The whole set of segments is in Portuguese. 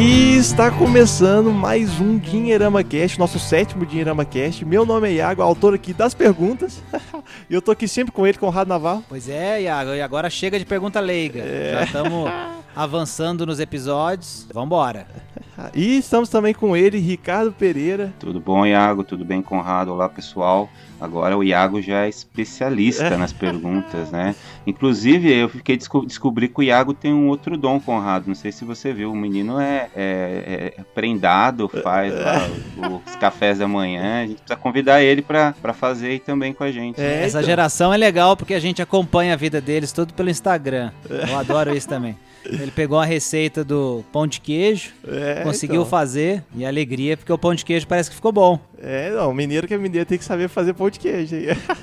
E está começando mais um Dinheirama Cast, nosso sétimo Dinheirama Cast. Meu nome é Iago, autor aqui das perguntas. e eu tô aqui sempre com ele, Conrado Navarro. Pois é, Iago, e agora chega de pergunta leiga. É. Já estamos avançando nos episódios. Vambora. E estamos também com ele, Ricardo Pereira. Tudo bom, Iago? Tudo bem, Conrado? Olá, pessoal. Agora o Iago já é especialista é. nas perguntas, né? Inclusive, eu fiquei desco descobri que o Iago tem um outro dom, Conrado. Não sei se você viu. O menino é, é, é prendado, faz lá, os cafés da manhã. A gente precisa convidar ele para fazer aí também com a gente. É, Essa então. geração é legal porque a gente acompanha a vida deles tudo pelo Instagram. Eu adoro isso também. Ele pegou a receita do pão de queijo, é, conseguiu então. fazer, e alegria, porque o pão de queijo parece que ficou bom. É, não, mineiro que é mineiro tem que saber fazer pão de queijo.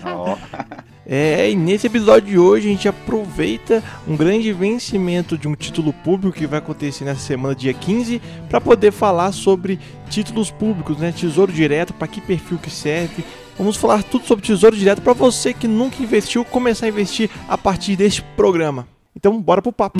Oh. é, e nesse episódio de hoje a gente aproveita um grande vencimento de um título público que vai acontecer nessa semana, dia 15, para poder falar sobre títulos públicos, né? Tesouro direto, para que perfil que serve. Vamos falar tudo sobre tesouro direto para você que nunca investiu começar a investir a partir deste programa. Então, bora pro papo.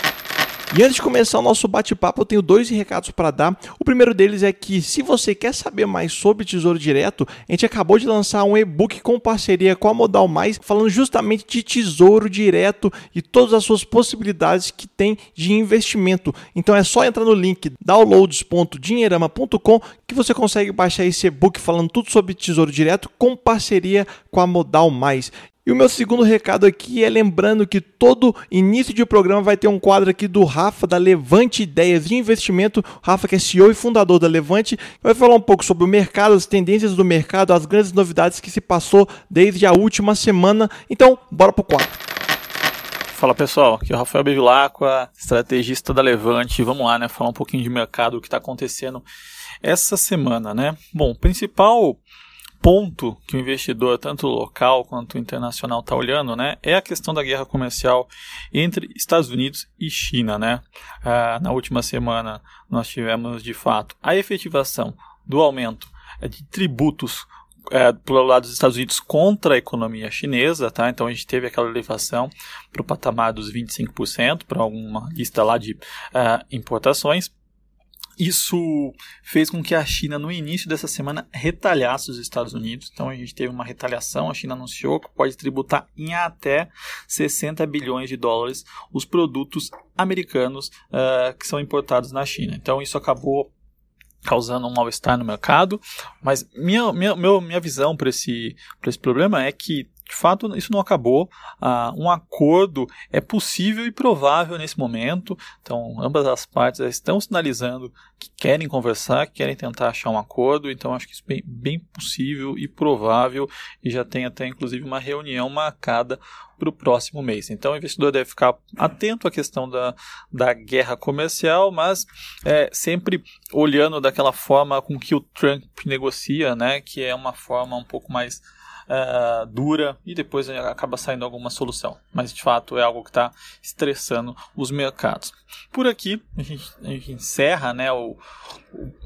E antes de começar o nosso bate-papo, eu tenho dois recados para dar. O primeiro deles é que, se você quer saber mais sobre Tesouro Direto, a gente acabou de lançar um e-book com parceria com a Modal Mais, falando justamente de Tesouro Direto e todas as suas possibilidades que tem de investimento. Então é só entrar no link downloads.dinheirama.com que você consegue baixar esse e-book falando tudo sobre Tesouro Direto com parceria com a Modal Mais. E o meu segundo recado aqui é lembrando que todo início de programa vai ter um quadro aqui do Rafa da Levante Ideias de Investimento. Rafa, que é CEO e fundador da Levante, vai falar um pouco sobre o mercado, as tendências do mercado, as grandes novidades que se passou desde a última semana. Então, bora pro quadro. Fala pessoal, aqui é o Rafael Bevilacqua, estrategista da Levante. Vamos lá, né? Falar um pouquinho de mercado, o que está acontecendo essa semana, né? Bom, principal ponto que o investidor, tanto local quanto internacional, está olhando, né, é a questão da guerra comercial entre Estados Unidos e China, né. Ah, na última semana nós tivemos de fato a efetivação do aumento é, de tributos é, pelo lado dos Estados Unidos contra a economia chinesa, tá? Então a gente teve aquela elevação para o patamar dos 25% para alguma lista lá de uh, importações. Isso fez com que a China, no início dessa semana, retalhasse os Estados Unidos. Então a gente teve uma retaliação. A China anunciou que pode tributar em até 60 bilhões de dólares os produtos americanos uh, que são importados na China. Então isso acabou causando um mal-estar no mercado. Mas minha, minha, minha visão para esse, esse problema é que de fato, isso não acabou. Ah, um acordo é possível e provável nesse momento. Então, ambas as partes estão sinalizando que querem conversar, que querem tentar achar um acordo. Então, acho que isso é bem, bem possível e provável. E já tem até, inclusive, uma reunião marcada para o próximo mês. Então, o investidor deve ficar atento à questão da, da guerra comercial, mas é, sempre olhando daquela forma com que o Trump negocia, né, que é uma forma um pouco mais uh, dura e depois acaba saindo alguma solução. Mas de fato é algo que está estressando os mercados. Por aqui a gente, a gente encerra né, o,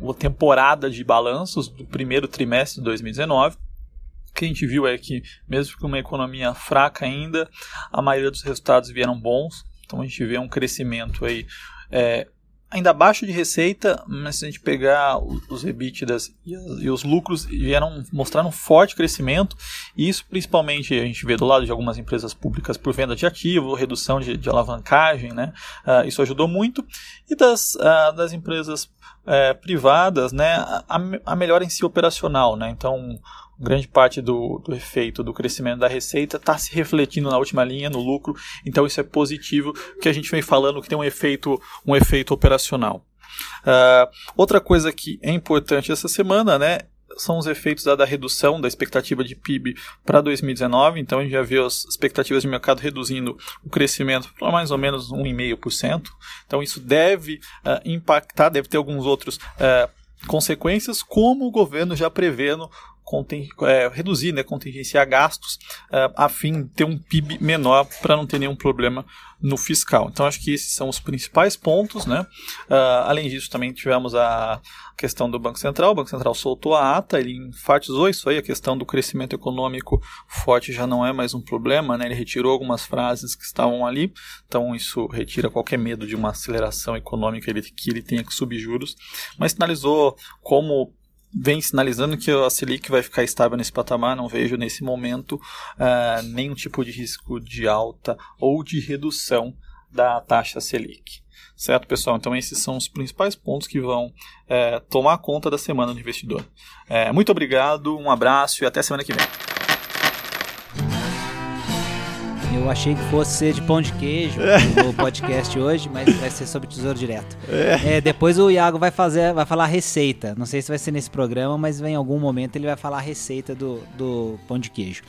o, a temporada de balanços do primeiro trimestre de 2019 o que a gente viu é que, mesmo com uma economia fraca ainda, a maioria dos resultados vieram bons. Então a gente vê um crescimento aí é, ainda abaixo de receita, mas se a gente pegar os EBITDAs e os lucros vieram mostrando um forte crescimento, e isso principalmente a gente vê do lado de algumas empresas públicas por venda de ativo, redução de, de alavancagem, né? Uh, isso ajudou muito, e das, uh, das empresas uh, privadas, né, a, a melhora em si operacional, né? Então, grande parte do, do efeito do crescimento da receita está se refletindo na última linha, no lucro, então isso é positivo, que a gente vem falando que tem um efeito, um efeito operacional. Uh, outra coisa que é importante essa semana, né, são os efeitos da, da redução da expectativa de PIB para 2019. Então a gente já viu as expectativas de mercado reduzindo o crescimento para mais ou menos 1,5%. Então isso deve uh, impactar, deve ter alguns outros uh, consequências, como o governo já prevendo é, reduzir, né, contingenciar gastos uh, a fim de ter um PIB menor para não ter nenhum problema no fiscal. Então acho que esses são os principais pontos, né? Uh, além disso, também tivemos a questão do Banco Central. O Banco Central soltou a ata, ele enfatizou isso aí, a questão do crescimento econômico forte já não é mais um problema, né? Ele retirou algumas frases que estavam ali, então isso retira qualquer medo de uma aceleração econômica ele, que ele tenha que subir juros, mas sinalizou como vem sinalizando que a Selic vai ficar estável nesse patamar, não vejo nesse momento uh, nenhum tipo de risco de alta ou de redução da taxa Selic. Certo, pessoal? Então, esses são os principais pontos que vão é, tomar conta da semana do investidor. É, muito obrigado, um abraço e até semana que vem. Eu achei que fosse ser de pão de queijo é. o podcast hoje, mas vai ser sobre tesouro direto. É. É, depois o Iago vai fazer, vai falar a receita. Não sei se vai ser nesse programa, mas em algum momento ele vai falar a receita do, do pão de queijo.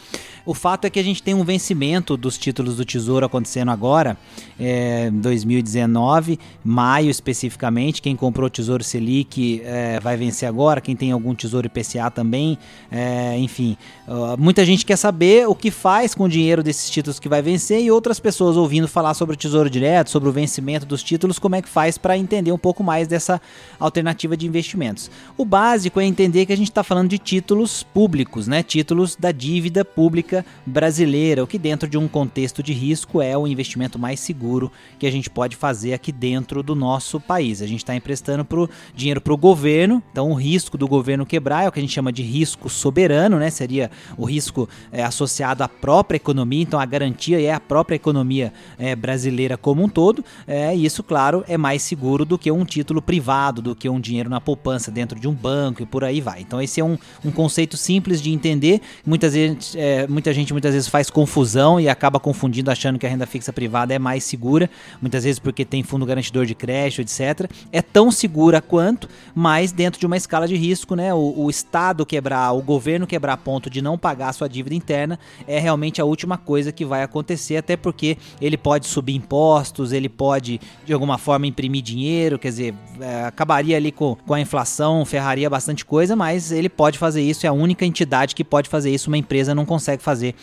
O fato é que a gente tem um vencimento dos títulos do Tesouro acontecendo agora, é, 2019, maio especificamente. Quem comprou Tesouro Selic é, vai vencer agora. Quem tem algum Tesouro IPCA também. É, enfim, uh, muita gente quer saber o que faz com o dinheiro desses títulos que vai vencer e outras pessoas ouvindo falar sobre o Tesouro Direto, sobre o vencimento dos títulos, como é que faz para entender um pouco mais dessa alternativa de investimentos. O básico é entender que a gente está falando de títulos públicos, né? Títulos da dívida pública brasileira, o que dentro de um contexto de risco é o investimento mais seguro que a gente pode fazer aqui dentro do nosso país. A gente está emprestando pro, dinheiro para o governo, então o risco do governo quebrar é o que a gente chama de risco soberano, né? Seria o risco é, associado à própria economia, então a garantia é a própria economia é, brasileira como um todo. É, e isso, claro, é mais seguro do que um título privado, do que um dinheiro na poupança dentro de um banco e por aí vai. Então esse é um, um conceito simples de entender. Muitas vezes, é, muita gente muitas vezes faz confusão e acaba confundindo achando que a renda fixa privada é mais segura, muitas vezes porque tem fundo garantidor de crédito, etc. É tão segura quanto, mas dentro de uma escala de risco, né? O, o Estado quebrar, o governo quebrar ponto de não pagar a sua dívida interna é realmente a última coisa que vai acontecer, até porque ele pode subir impostos, ele pode de alguma forma imprimir dinheiro, quer dizer, é, acabaria ali com, com a inflação, ferraria bastante coisa, mas ele pode fazer isso, é a única entidade que pode fazer isso, uma empresa não consegue fazer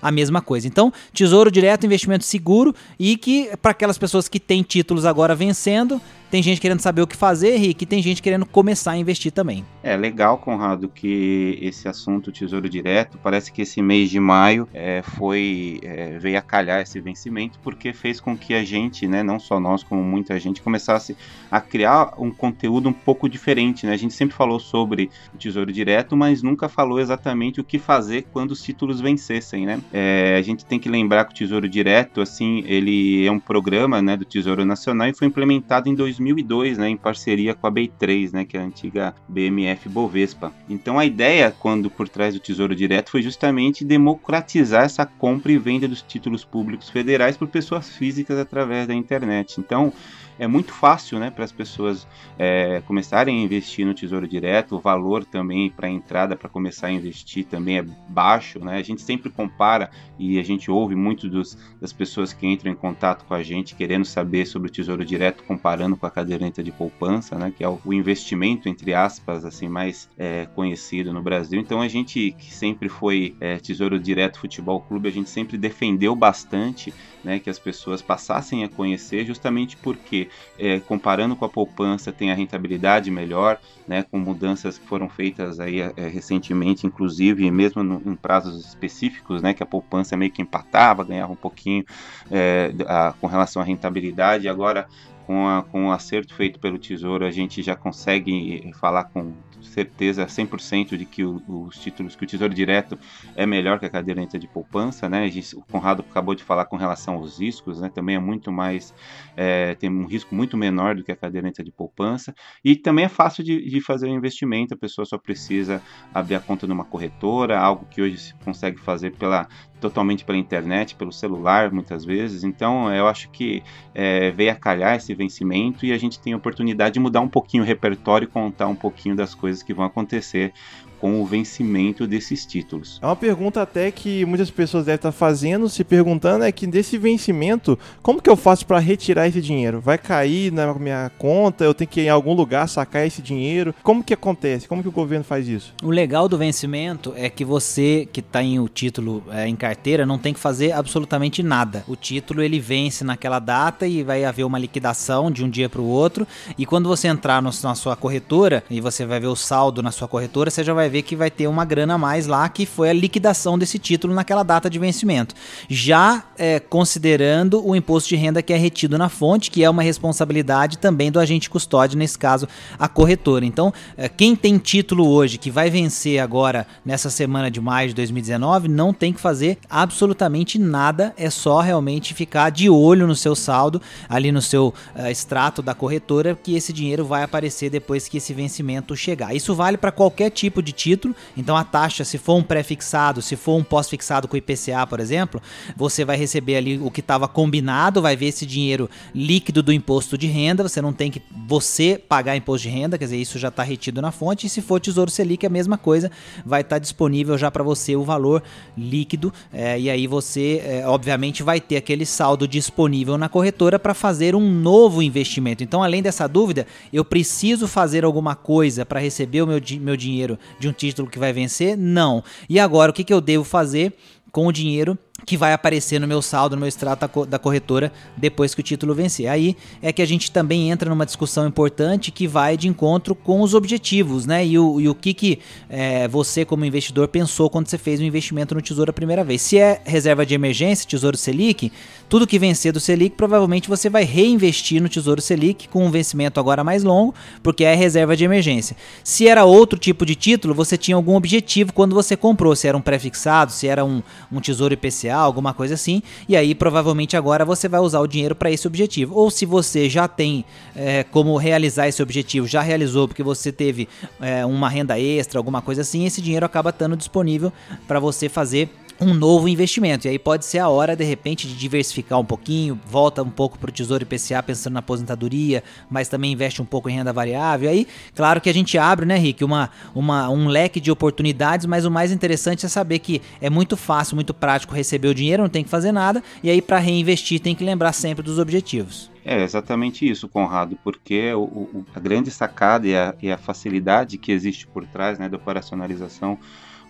a mesma coisa. Então, tesouro direto, investimento seguro e que para aquelas pessoas que têm títulos agora vencendo, tem gente querendo saber o que fazer, Rick, e tem gente querendo começar a investir também. É legal, Conrado, que esse assunto Tesouro Direto, parece que esse mês de maio é, foi é, veio a calhar esse vencimento, porque fez com que a gente, né, não só nós, como muita gente, começasse a criar um conteúdo um pouco diferente. Né? A gente sempre falou sobre o Tesouro Direto, mas nunca falou exatamente o que fazer quando os títulos vencessem. Né? É, a gente tem que lembrar que o Tesouro Direto, assim, ele é um programa né, do Tesouro Nacional e foi implementado em 2000 2002, né, em parceria com a B3, né, que é a antiga BMF Bovespa. Então a ideia, quando por trás do Tesouro Direto, foi justamente democratizar essa compra e venda dos títulos públicos federais por pessoas físicas através da internet. Então é muito fácil né, para as pessoas é, começarem a investir no Tesouro Direto. O valor também para entrada para começar a investir também é baixo. Né? A gente sempre compara e a gente ouve muito dos, das pessoas que entram em contato com a gente querendo saber sobre o Tesouro Direto, comparando com a caderneta de poupança, né, que é o, investimento, entre aspas, assim mais é, conhecido no Brasil. Então a gente que sempre foi é, Tesouro Direto Futebol Clube, a gente sempre defendeu bastante né, que as pessoas passassem a conhecer, justamente porque, é, comparando com a poupança, tem a rentabilidade melhor, né, com mudanças que foram feitas aí é, recentemente, inclusive, mesmo no, em prazos específicos, né, que a poupança meio que empatava, ganhava um pouquinho é, a, com relação à rentabilidade, agora com, a, com o acerto feito pelo Tesouro, a gente já consegue falar com certeza 100% de que o, os títulos, que o Tesouro Direto é melhor que a caderneta de poupança, né? o Conrado acabou de falar com relação aos riscos, né? Também é muito mais, é, tem um risco muito menor do que a caderneta de poupança e também é fácil de, de fazer o investimento, a pessoa só precisa abrir a conta numa corretora, algo que hoje se consegue fazer pela totalmente pela internet, pelo celular, muitas vezes. Então, eu acho que é, veio a calhar esse vencimento e a gente tem a oportunidade de mudar um pouquinho o repertório contar um pouquinho das coisas que vão acontecer com o vencimento desses títulos. É uma pergunta até que muitas pessoas devem estar fazendo, se perguntando, é que desse vencimento, como que eu faço para retirar esse dinheiro? Vai cair na minha conta? Eu tenho que ir em algum lugar sacar esse dinheiro? Como que acontece? Como que o governo faz isso? O legal do vencimento é que você que está em o título é, em carteira não tem que fazer absolutamente nada. O título ele vence naquela data e vai haver uma liquidação de um dia para o outro. E quando você entrar no, na sua corretora e você vai ver o saldo na sua corretora, você já vai ver que vai ter uma grana a mais lá, que foi a liquidação desse título naquela data de vencimento. Já é, considerando o imposto de renda que é retido na fonte, que é uma responsabilidade também do agente custódio, nesse caso a corretora. Então, é, quem tem título hoje que vai vencer agora nessa semana de maio de 2019, não tem que fazer absolutamente nada, é só realmente ficar de olho no seu saldo, ali no seu uh, extrato da corretora, que esse dinheiro vai aparecer depois que esse vencimento chegar. Isso vale para qualquer tipo de título. Então a taxa, se for um pré-fixado, se for um pós-fixado com IPCA, por exemplo, você vai receber ali o que estava combinado, vai ver esse dinheiro líquido do imposto de renda. Você não tem que você pagar imposto de renda, quer dizer, isso já está retido na fonte. E se for Tesouro Selic, a mesma coisa, vai estar tá disponível já para você o valor líquido. É, e aí você, é, obviamente, vai ter aquele saldo disponível na corretora para fazer um novo investimento. Então, além dessa dúvida, eu preciso fazer alguma coisa para receber o meu, meu dinheiro de um um título que vai vencer? Não. E agora, o que, que eu devo fazer com o dinheiro que vai aparecer no meu saldo, no meu extrato da corretora depois que o título vencer. Aí é que a gente também entra numa discussão importante que vai de encontro com os objetivos, né? E o, e o que, que é, você, como investidor, pensou quando você fez um investimento no Tesouro a primeira vez. Se é reserva de emergência, Tesouro Selic, tudo que vencer do Selic, provavelmente você vai reinvestir no Tesouro Selic com um vencimento agora mais longo, porque é reserva de emergência. Se era outro tipo de título, você tinha algum objetivo quando você comprou, se era um pré-fixado, se era um, um Tesouro IPCA, alguma coisa assim, e aí provavelmente agora você vai usar o dinheiro para esse objetivo. Ou se você já tem é, como realizar esse objetivo, já realizou porque você teve é, uma renda extra, alguma coisa assim, esse dinheiro acaba estando disponível para você fazer um novo investimento. E aí pode ser a hora, de repente, de diversificar um pouquinho, volta um pouco para o Tesouro IPCA pensando na aposentadoria, mas também investe um pouco em renda variável. Aí, claro que a gente abre, né, Rick, uma, uma, um leque de oportunidades, mas o mais interessante é saber que é muito fácil, muito prático receber o dinheiro, não tem que fazer nada, e aí para reinvestir tem que lembrar sempre dos objetivos. É exatamente isso, Conrado, porque o, o, a grande sacada e a, e a facilidade que existe por trás né, da operacionalização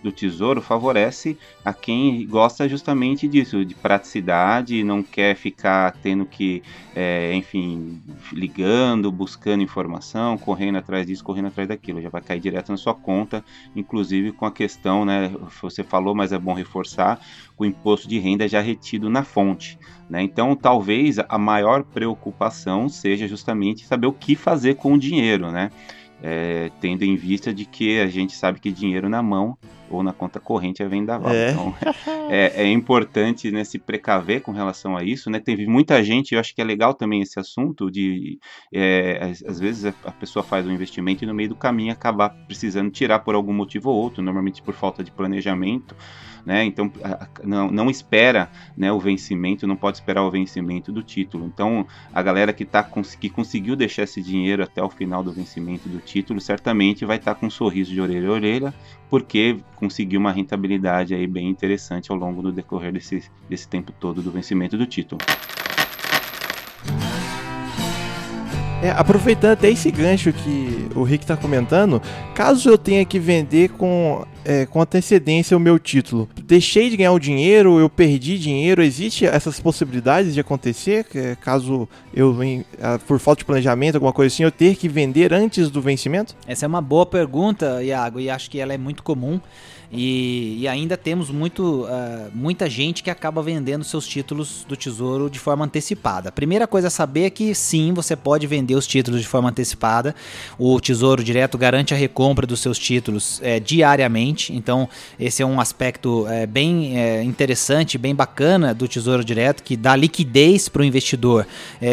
do Tesouro favorece a quem gosta justamente disso, de praticidade, não quer ficar tendo que, é, enfim, ligando, buscando informação, correndo atrás disso, correndo atrás daquilo. Já vai cair direto na sua conta, inclusive com a questão, né? Você falou, mas é bom reforçar, o imposto de renda já retido na fonte. Né? Então, talvez a maior preocupação seja justamente saber o que fazer com o dinheiro, né? É, tendo em vista de que a gente sabe que dinheiro na mão ou na conta corrente é vendaval. É. Então, é, é, importante né, se precaver com relação a isso. Né? Teve muita gente, eu acho que é legal também esse assunto de, é, às, às, vezes a pessoa faz um investimento e no meio do caminho acabar precisando tirar por algum motivo ou outro, normalmente por falta de planejamento né? Então não, não espera né, o vencimento, não pode esperar o vencimento do título. Então a galera que, tá, que conseguiu deixar esse dinheiro até o final do vencimento do título certamente vai estar tá com um sorriso de orelha a orelha, porque conseguiu uma rentabilidade aí bem interessante ao longo do decorrer desse, desse tempo todo do vencimento do título. É, aproveitando até esse gancho que o Rick está comentando, caso eu tenha que vender com, é, com antecedência o meu título, deixei de ganhar o dinheiro, eu perdi dinheiro, existe essas possibilidades de acontecer? Caso eu, por falta de planejamento, alguma coisa assim, eu ter que vender antes do vencimento? Essa é uma boa pergunta, Iago, e acho que ela é muito comum. E, e ainda temos muito, uh, muita gente que acaba vendendo seus títulos do Tesouro de forma antecipada. A primeira coisa a saber é que sim, você pode vender os títulos de forma antecipada. O Tesouro Direto garante a recompra dos seus títulos é, diariamente. Então, esse é um aspecto é, bem é, interessante, bem bacana do Tesouro Direto, que dá liquidez para o investidor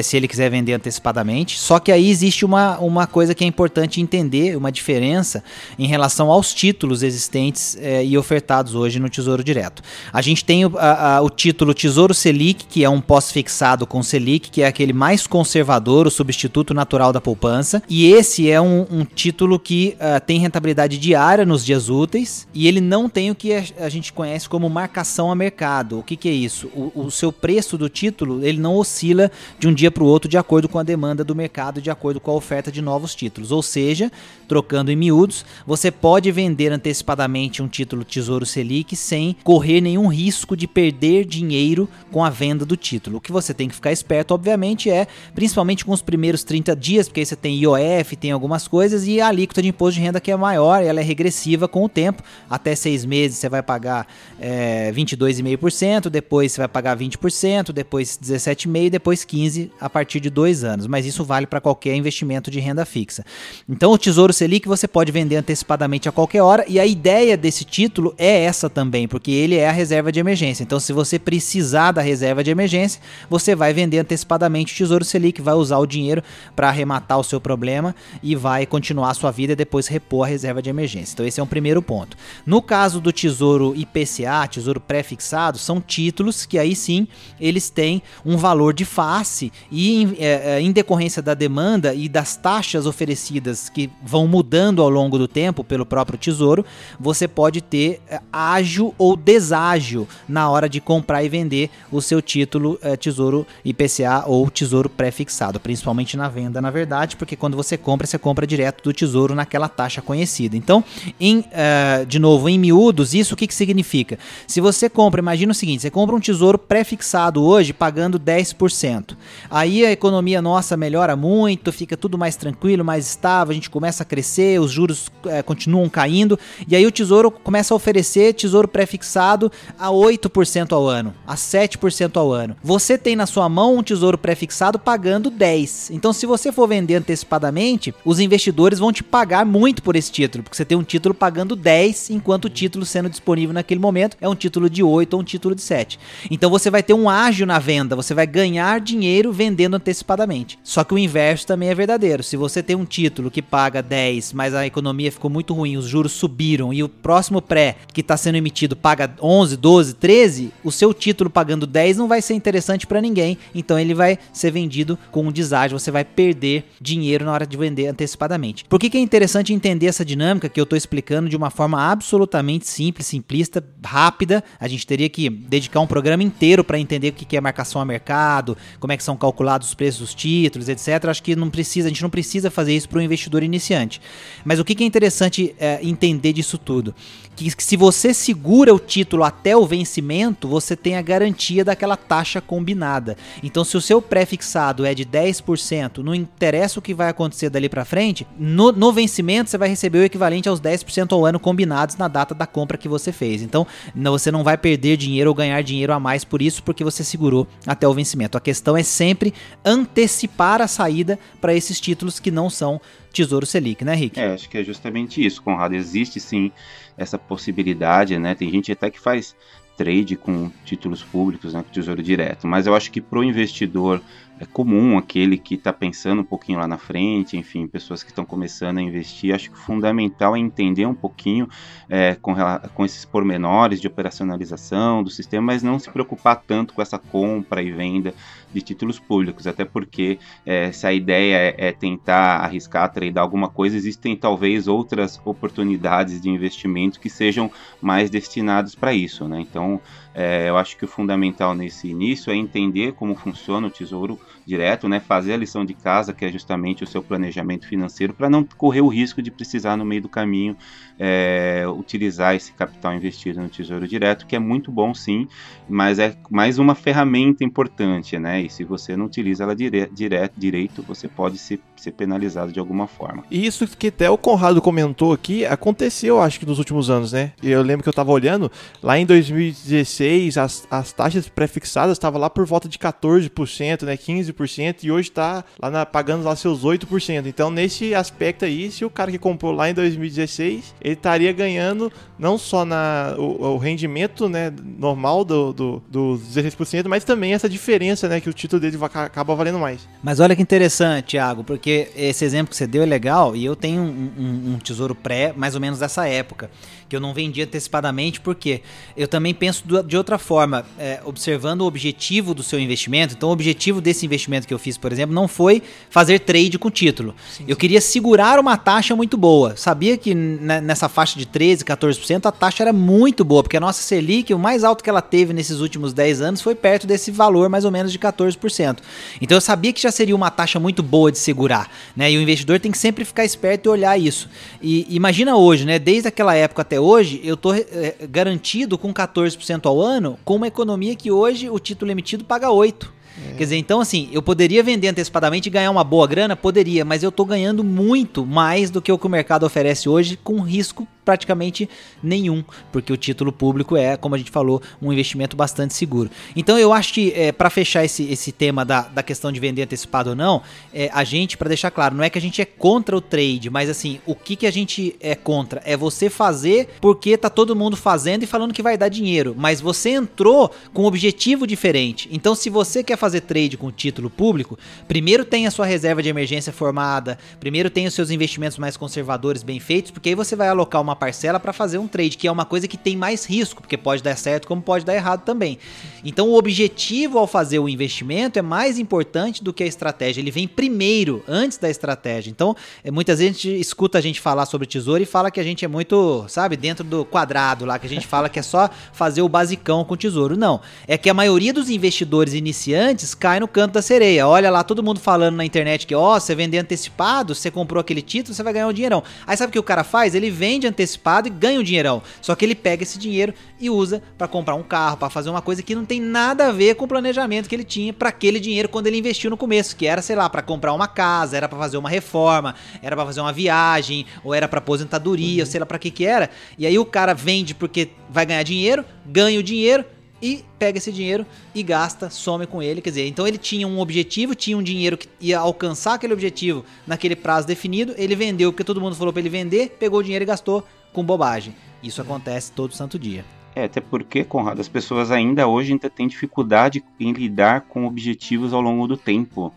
se ele quiser vender antecipadamente. Só que aí existe uma, uma coisa que é importante entender, uma diferença em relação aos títulos existentes é, e ofertados hoje no Tesouro Direto. A gente tem o, a, a, o título Tesouro Selic, que é um pós-fixado com Selic, que é aquele mais conservador, o substituto natural da poupança. E esse é um, um título que uh, tem rentabilidade diária nos dias úteis e ele não tem o que a, a gente conhece como marcação a mercado. O que, que é isso? O, o, seu preço do título ele não oscila de um dia para o outro de acordo com a demanda do mercado, de acordo com a oferta de novos títulos. Ou seja, trocando em miúdos, você pode vender antecipadamente um título Tesouro Selic sem correr nenhum risco de perder dinheiro com a venda do título. O que você tem que ficar esperto, obviamente, é principalmente com os primeiros 30 dias, porque aí você tem IOF, tem algumas coisas, e a alíquota de imposto de renda que é maior, ela é regressiva com o tempo. Até seis meses você vai pagar é, 22,5%, depois você vai pagar 20%, depois 17,5%, depois 15% a partir de dois anos. Mas isso vale para qualquer investimento de renda fixa. Então o Tesouro Selic você pode vender antecipadamente a qualquer hora, e a ideia desse título é essa também, porque ele é a reserva de emergência. Então, se você precisar da reserva de emergência, você vai vender antecipadamente o Tesouro Selic, vai usar o dinheiro para arrematar o seu problema e vai continuar a sua vida e depois repor a reserva de emergência. Então, esse é um primeiro ponto. No caso do Tesouro IPCA, Tesouro Pré-Fixado, são títulos que aí sim eles têm um valor de face e em, é, é, em decorrência da demanda e das taxas oferecidas que vão mudando ao longo do tempo pelo próprio Tesouro, você pode ter é, ágio ou deságio na hora de comprar e vender o seu título é, Tesouro IPCA ou Tesouro pré-fixado, principalmente na venda, na verdade, porque quando você compra, você compra direto do Tesouro naquela taxa conhecida. Então, em, uh, de novo, em miúdos, isso o que, que significa? Se você compra, imagina o seguinte, você compra um Tesouro pré-fixado hoje pagando 10%. Aí a economia nossa melhora muito, fica tudo mais tranquilo, mais estável, a gente começa a crescer, os juros uh, continuam caindo, e aí o Tesouro começa a oferecer Tesouro pré-fixado a 8% ao ano, a 7% ao ano. Você tem na sua mão um tesouro pré-fixado pagando 10. Então, se você for vender antecipadamente, os investidores vão te pagar muito por esse título, porque você tem um título pagando 10, enquanto o título sendo disponível naquele momento é um título de 8 ou um título de 7. Então, você vai ter um ágio na venda, você vai ganhar dinheiro vendendo antecipadamente. Só que o inverso também é verdadeiro. Se você tem um título que paga 10, mas a economia ficou muito ruim, os juros subiram e o próximo pré que está sendo emitido paga 11, 12, 13, o seu título pagando 10 não vai ser interessante para ninguém, então ele vai ser vendido com um deságio, você vai perder dinheiro na hora de vender antecipadamente. Por que, que é interessante entender essa dinâmica que eu estou explicando de uma forma absolutamente simples, simplista, rápida? A gente teria que dedicar um programa inteiro para entender o que, que é marcação a mercado, como é que são calculados os preços dos títulos, etc. Acho que não precisa, a gente não precisa fazer isso para um investidor iniciante. Mas o que, que é interessante é, entender disso tudo? Que, que se você segura o título até o vencimento, você tem a garantia daquela taxa combinada. Então, se o seu pré-fixado é de 10%, não interessa o que vai acontecer dali para frente, no, no, vencimento você vai receber o equivalente aos 10% ao ano combinados na data da compra que você fez. Então, você não vai perder dinheiro ou ganhar dinheiro a mais por isso, porque você segurou até o vencimento. A questão é sempre antecipar a saída para esses títulos que não são Tesouro Selic, né, Rick? É, acho que é justamente isso, Conrado. Existe sim essa possibilidade, né? Tem gente até que faz trade com títulos públicos, né, com tesouro direto. Mas eu acho que para o investidor é comum, aquele que está pensando um pouquinho lá na frente, enfim, pessoas que estão começando a investir, acho que fundamental é entender um pouquinho é, com, com esses pormenores de operacionalização do sistema, mas não se preocupar tanto com essa compra e venda de títulos públicos, até porque é, se a ideia é, é tentar arriscar, tradar alguma coisa, existem talvez outras oportunidades de investimento que sejam mais destinados para isso, né? Então, é, eu acho que o fundamental nesse início é entender como funciona o tesouro direto, né? Fazer a lição de casa, que é justamente o seu planejamento financeiro, para não correr o risco de precisar no meio do caminho é, utilizar esse capital investido no tesouro direto, que é muito bom sim, mas é mais uma ferramenta importante, né? E se você não utiliza ela dire direito, você pode ser, ser penalizado de alguma forma. E isso que até o Conrado comentou aqui, aconteceu acho que nos últimos anos, né? Eu lembro que eu estava olhando, lá em 2016, as, as taxas pré-fixadas estavam lá por volta de 14%, né? 15%, e hoje está lá na, pagando lá seus 8%. Então, nesse aspecto aí, se o cara que comprou lá em 2016, ele estaria ganhando ganhando não só na, o, o rendimento né, normal do, do, dos 16%, mas também essa diferença né, que o título dele acaba valendo mais. Mas olha que interessante, Thiago, porque esse exemplo que você deu é legal e eu tenho um, um, um tesouro pré mais ou menos dessa época que eu não vendi antecipadamente, porque eu também penso de outra forma, é, observando o objetivo do seu investimento. Então, o objetivo desse investimento que eu fiz, por exemplo, não foi fazer trade com título. Sim, eu sim. queria segurar uma taxa muito boa. Sabia que nessa faixa de 13%, 14%, a taxa era muito boa, porque a nossa Selic, o mais alto que ela teve nesses últimos 10 anos, foi perto desse valor, mais ou menos de 14%. Então, eu sabia que já seria uma taxa muito boa de segurar. Né? E o investidor tem que sempre ficar esperto e olhar isso. E imagina hoje, né? desde aquela época até hoje, eu estou é, garantido com 14% ao ano, com uma economia que hoje o título emitido paga 8%. É. Quer dizer, então assim, eu poderia vender antecipadamente e ganhar uma boa grana? Poderia, mas eu estou ganhando muito mais do que o que o mercado oferece hoje, com risco praticamente nenhum, porque o título público é, como a gente falou, um investimento bastante seguro. Então eu acho que, é, para fechar esse, esse tema da, da questão de vender antecipado ou não, é, a gente, para deixar claro, não é que a gente é contra o trade, mas assim, o que, que a gente é contra? É você fazer porque tá todo mundo fazendo e falando que vai dar dinheiro, mas você entrou com um objetivo diferente. Então, se você quer fazer trade com título público, primeiro tenha a sua reserva de emergência formada, primeiro tenha os seus investimentos mais conservadores bem feitos, porque aí você vai alocar uma parcela para fazer um trade, que é uma coisa que tem mais risco, porque pode dar certo como pode dar errado também. Então o objetivo ao fazer o investimento é mais importante do que a estratégia. Ele vem primeiro, antes da estratégia. Então, é, muitas vezes a gente escuta a gente falar sobre tesouro e fala que a gente é muito, sabe, dentro do quadrado lá, que a gente fala que é só fazer o basicão com tesouro. Não. É que a maioria dos investidores iniciantes cai no canto da sereia. Olha lá, todo mundo falando na internet que, ó, oh, você vender antecipado, você comprou aquele título, você vai ganhar um dinheirão. Aí sabe o que o cara faz? Ele vende antecipado antecipado e ganha um dinheirão. Só que ele pega esse dinheiro e usa para comprar um carro, para fazer uma coisa que não tem nada a ver com o planejamento que ele tinha para aquele dinheiro quando ele investiu no começo, que era, sei lá, para comprar uma casa, era para fazer uma reforma, era para fazer uma viagem, ou era para aposentadoria, uhum. ou sei lá para que que era. E aí o cara vende porque vai ganhar dinheiro, ganha o dinheiro, e pega esse dinheiro e gasta, some com ele. Quer dizer, então ele tinha um objetivo, tinha um dinheiro que ia alcançar aquele objetivo naquele prazo definido, ele vendeu porque todo mundo falou para ele vender, pegou o dinheiro e gastou com bobagem. Isso acontece todo santo dia. É, até porque, Conrado, as pessoas ainda hoje ainda têm dificuldade em lidar com objetivos ao longo do tempo.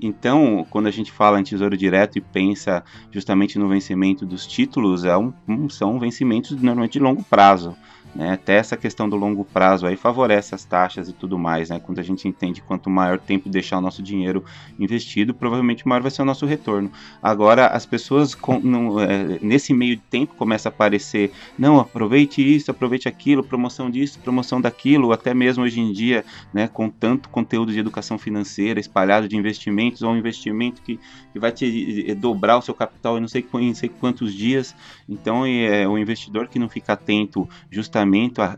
Então, quando a gente fala em tesouro direto e pensa justamente no vencimento dos títulos, é um, são vencimentos normalmente de longo prazo. Né? Até essa questão do longo prazo aí favorece as taxas e tudo mais, né? Quando a gente entende quanto maior tempo deixar o nosso dinheiro investido, provavelmente maior vai ser o nosso retorno. Agora, as pessoas com, é, nesse meio de tempo começa a aparecer, não, aproveite isso, aproveite aquilo, promoção disso, promoção daquilo, até mesmo hoje em dia, né, com tanto conteúdo de educação financeira espalhado de investimentos, ou um investimento que, que vai te é, dobrar o seu capital em não sei, em não sei quantos dias. Então, é, o investidor que não fica atento justamente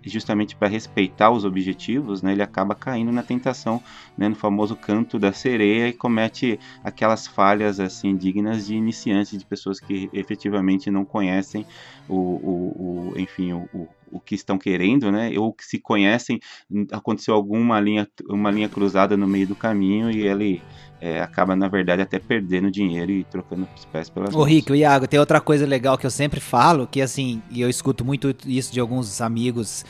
justamente para respeitar os objetivos, né, ele acaba caindo na tentação, né, no famoso canto da sereia e comete aquelas falhas assim dignas de iniciantes, de pessoas que efetivamente não conhecem o, o, o enfim, o, o que estão querendo, né? Ou que se conhecem, aconteceu alguma linha, uma linha cruzada no meio do caminho e ele é, acaba, na verdade, até perdendo dinheiro e trocando os pés pelas Ô, Rick, o Iago, tem outra coisa legal que eu sempre falo, que assim, e eu escuto muito isso de alguns amigos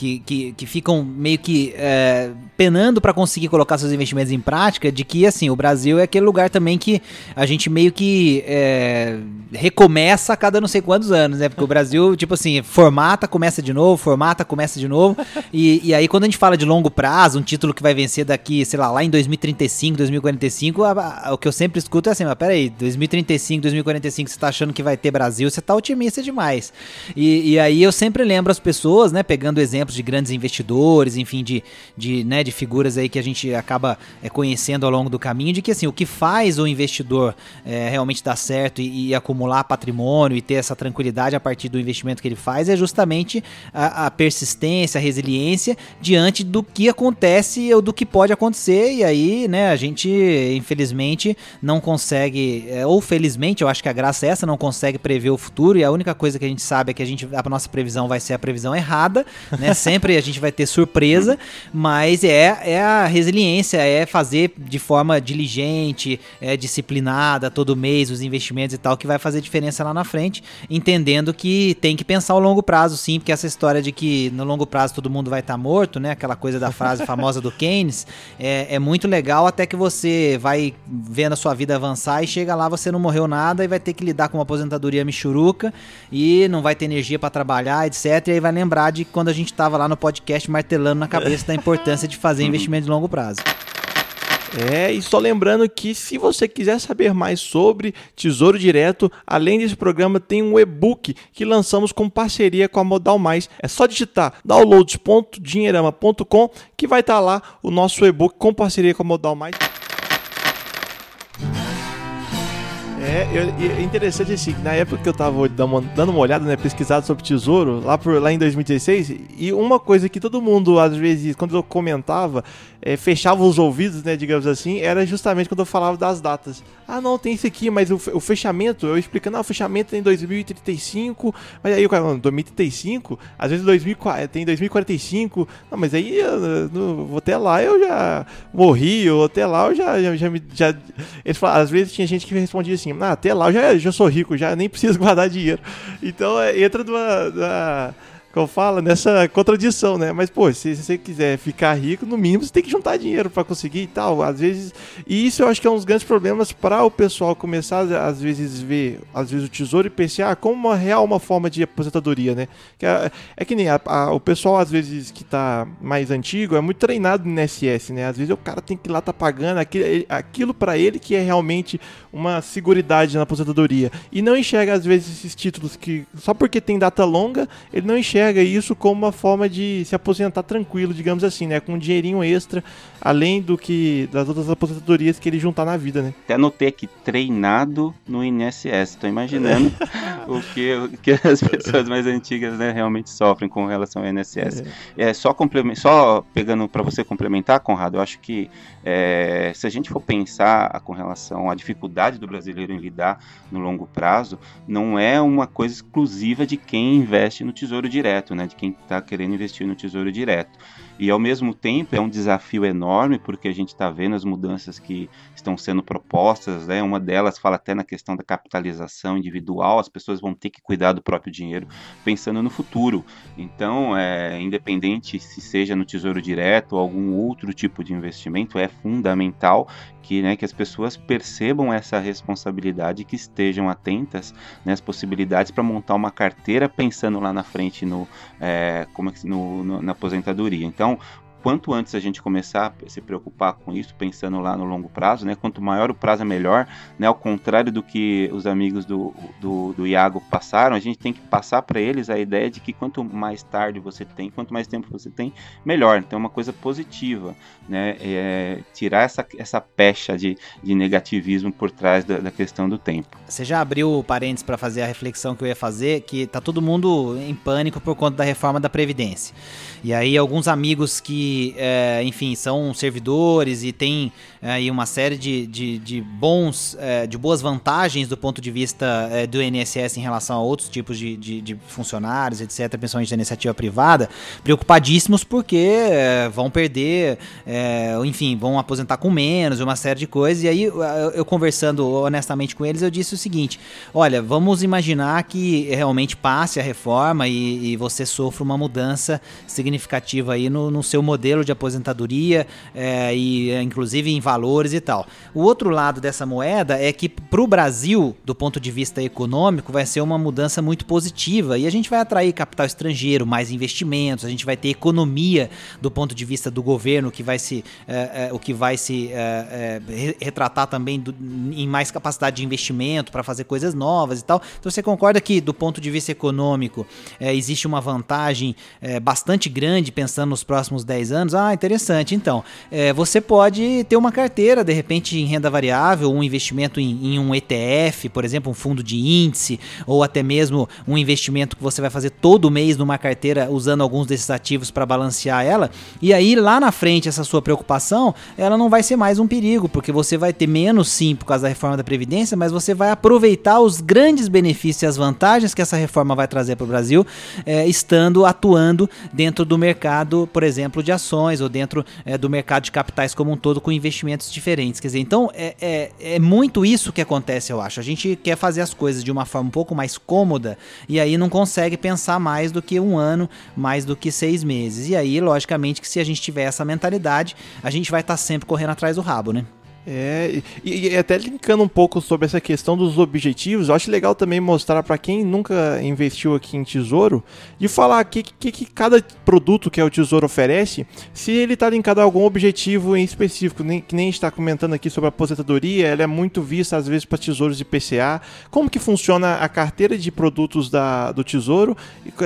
que, que, que ficam meio que é, penando para conseguir colocar seus investimentos em prática, de que assim, o Brasil é aquele lugar também que a gente meio que é, recomeça a cada não sei quantos anos, né? Porque o Brasil, tipo assim, formata, começa de novo, formata, começa de novo. E, e aí, quando a gente fala de longo prazo, um título que vai vencer daqui, sei lá, lá em 2035, 2045, a, a, o que eu sempre escuto é assim, mas peraí, 2035, 2045, você tá achando que vai ter Brasil, você tá otimista demais. E, e aí eu sempre lembro as pessoas, né, pegando exemplo de grandes investidores, enfim, de, de, né, de figuras aí que a gente acaba é, conhecendo ao longo do caminho, de que assim, o que faz o investidor é, realmente dar certo e, e, acumular patrimônio e ter essa tranquilidade a partir do investimento que ele faz é justamente a, a persistência, a resiliência diante do que acontece ou do que pode acontecer. E aí, né, a gente, infelizmente, não consegue, é, ou felizmente, eu acho que a graça é essa, não consegue prever o futuro, e a única coisa que a gente sabe é que a, gente, a nossa previsão vai ser a previsão errada, né? Sempre a gente vai ter surpresa, mas é, é a resiliência, é fazer de forma diligente, é disciplinada todo mês os investimentos e tal que vai fazer diferença lá na frente, entendendo que tem que pensar o longo prazo sim, porque essa história de que no longo prazo todo mundo vai estar tá morto, né? Aquela coisa da frase famosa do Keynes, é, é muito legal até que você vai vendo a sua vida avançar e chega lá você não morreu nada e vai ter que lidar com uma aposentadoria michuruca e não vai ter energia para trabalhar, etc. E aí vai lembrar de quando a gente estava lá no podcast martelando na cabeça da importância de fazer investimento de longo prazo. É, e só lembrando que se você quiser saber mais sobre Tesouro Direto, além desse programa, tem um e-book que lançamos com parceria com a Modal Mais. É só digitar downloads.dinheirama.com que vai estar lá o nosso e-book com parceria com a Modal Mais. É, é interessante assim, na época que eu tava dando uma olhada, né, pesquisado sobre tesouro, lá, por, lá em 2016, e uma coisa que todo mundo, às vezes, quando eu comentava, é, fechava os ouvidos, né, digamos assim, era justamente quando eu falava das datas. Ah, não, tem isso aqui, mas o, fechamento, eu explicando, ah, o fechamento tem 2035, mas aí o cara, 2035, às vezes 2040, tem 2045, não, mas aí eu, vou até lá eu já morri, ou até lá eu já, já, já, já eles falavam, às vezes tinha gente que respondia assim, ah, até lá eu já, já sou rico, já nem preciso guardar dinheiro. Então é, entra numa, que eu falo, nessa contradição, né? Mas, pô, se, se, você quiser ficar rico, no mínimo você tem que juntar dinheiro para conseguir e tal. Às vezes. E isso eu acho que é um dos grandes problemas para o pessoal começar, às vezes, ver, às vezes, o tesouro e PCA como uma real uma forma de aposentadoria, né? Que é, é que nem a, a, o pessoal, às vezes, que tá mais antigo, é muito treinado no INSS, né? Às vezes o cara tem que ir lá tá pagando aquilo, aquilo para ele que é realmente uma seguridade na aposentadoria. E não enxerga, às vezes, esses títulos que, só porque tem data longa, ele não enxerga enxerga isso como uma forma de se aposentar tranquilo, digamos assim, né? Com um dinheirinho extra, além do que das outras aposentadorias que ele juntar na vida, né? Até anotei aqui, treinado no INSS. Estou imaginando o, que, o que as pessoas mais antigas né, realmente sofrem com relação ao INSS. É, é só, só pegando para você complementar, Conrado, eu acho que é, se a gente for pensar com relação à dificuldade do brasileiro em lidar no longo prazo, não é uma coisa exclusiva de quem investe no Tesouro Direto, né, de quem está querendo investir no Tesouro Direto. E ao mesmo tempo é um desafio enorme, porque a gente está vendo as mudanças que estão sendo propostas, né? Uma delas fala até na questão da capitalização individual, as pessoas vão ter que cuidar do próprio dinheiro pensando no futuro. Então, é, independente se seja no Tesouro Direto ou algum outro tipo de investimento, é fundamental que, né, que as pessoas percebam essa responsabilidade, que estejam atentas né, às possibilidades para montar uma carteira pensando lá na frente no, é, como é que, no, no, na aposentadoria. Então, quanto antes a gente começar a se preocupar com isso, pensando lá no longo prazo, né? Quanto maior o prazo é melhor, né? Ao contrário do que os amigos do, do, do Iago passaram, a gente tem que passar para eles a ideia de que quanto mais tarde você tem, quanto mais tempo você tem, melhor. Então é uma coisa positiva, né? É tirar essa, essa pecha de, de negativismo por trás da, da questão do tempo. Você já abriu parênteses para fazer a reflexão que eu ia fazer, que tá todo mundo em pânico por conta da reforma da Previdência. E aí alguns amigos que, é, enfim, são servidores e têm é, aí uma série de, de, de bons, é, de boas vantagens do ponto de vista é, do INSS em relação a outros tipos de, de, de, funcionários, etc., principalmente da iniciativa privada, preocupadíssimos porque é, vão perder, é, enfim, vão aposentar com menos, uma série de coisas. E aí eu, eu conversando honestamente com eles, eu disse o seguinte: olha, vamos imaginar que realmente passe a reforma e, e você sofra uma mudança significativa significativa aí no, no seu modelo de aposentadoria é, e inclusive em valores e tal. O outro lado dessa moeda é que para o Brasil, do ponto de vista econômico, vai ser uma mudança muito positiva e a gente vai atrair capital estrangeiro, mais investimentos, a gente vai ter economia do ponto de vista do governo que vai se é, é, o que vai se é, retratar também do, em mais capacidade de investimento para fazer coisas novas e tal. Então você concorda que do ponto de vista econômico existe uma vantagem bastante grande pensando nos próximos 10 10 anos, ah, interessante. Então, você pode ter uma carteira, de repente, em renda variável, um investimento em, em, um ETF, por exemplo, um fundo de índice, ou até mesmo um investimento que você vai fazer todo mês numa carteira usando alguns desses ativos para balancear ela. E aí, lá na frente, essa sua preocupação, ela não vai ser mais um perigo, porque você vai ter menos sim por causa da reforma da Previdência, mas você vai aproveitar os grandes benefícios e as vantagens que essa reforma vai trazer para o Brasil, é, estando atuando dentro do mercado, por exemplo, de ações ou dentro é, do mercado de capitais como um todo com diferentes. Quer dizer, então é, é, é, muito isso que acontece, eu acho. A gente quer fazer as coisas de uma forma um pouco mais cômoda e aí não consegue pensar mais do que um ano, mais do que seis meses. E aí, logicamente, que se a gente tiver essa mentalidade, a gente vai estar tá sempre correndo atrás do rabo, né? É, e, e, até linkando um pouco sobre essa questão dos objetivos, eu acho legal também mostrar para quem nunca investiu aqui em tesouro, de falar o que, que, que, cada produto que é o tesouro oferece, se ele está linkado a algum objetivo em específico, nem, que nem está comentando aqui sobre a aposentadoria, ela é muito vista às vezes para tesouros de PCA. Como que funciona a carteira de produtos da, do tesouro,